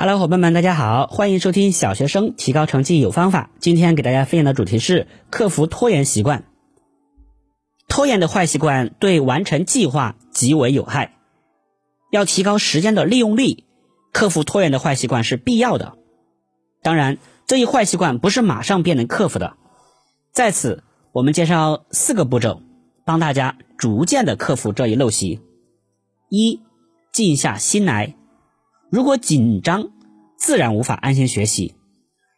Hello，伙伴们，大家好，欢迎收听小学生提高成绩有方法。今天给大家分享的主题是克服拖延习惯。拖延的坏习惯对完成计划极为有害。要提高时间的利用率，克服拖延的坏习惯是必要的。当然，这一坏习惯不是马上便能克服的。在此，我们介绍四个步骤，帮大家逐渐的克服这一陋习。一，静下心来。如果紧张，自然无法安心学习。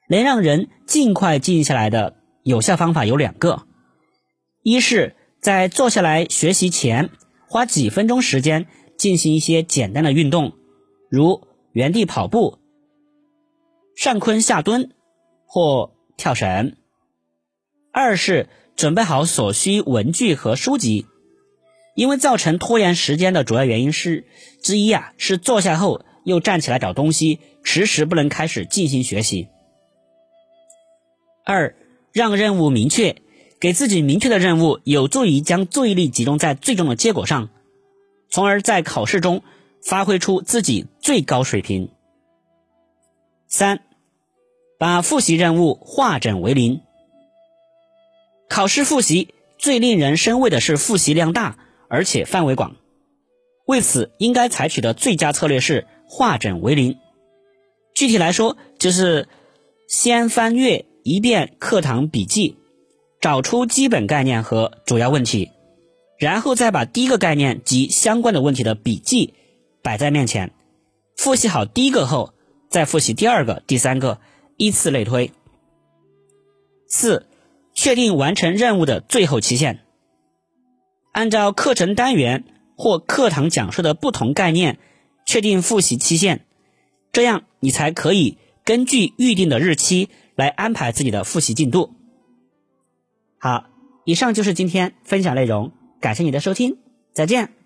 能让人尽快静下来的有效方法有两个：一是，在坐下来学习前，花几分钟时间进行一些简单的运动，如原地跑步、上坤下蹲或跳绳；二是，准备好所需文具和书籍。因为造成拖延时间的主要原因是之一啊，是坐下后。又站起来找东西，迟迟不能开始进行学习。二，让任务明确，给自己明确的任务，有助于将注意力集中在最终的结果上，从而在考试中发挥出自己最高水平。三，把复习任务化整为零。考试复习最令人生畏的是复习量大，而且范围广。为此，应该采取的最佳策略是。化整为零，具体来说就是先翻阅一遍课堂笔记，找出基本概念和主要问题，然后再把第一个概念及相关的问题的笔记摆在面前，复习好第一个后，再复习第二个、第三个，依次类推。四、确定完成任务的最后期限，按照课程单元或课堂讲述的不同概念。确定复习期限，这样你才可以根据预定的日期来安排自己的复习进度。好，以上就是今天分享内容，感谢你的收听，再见。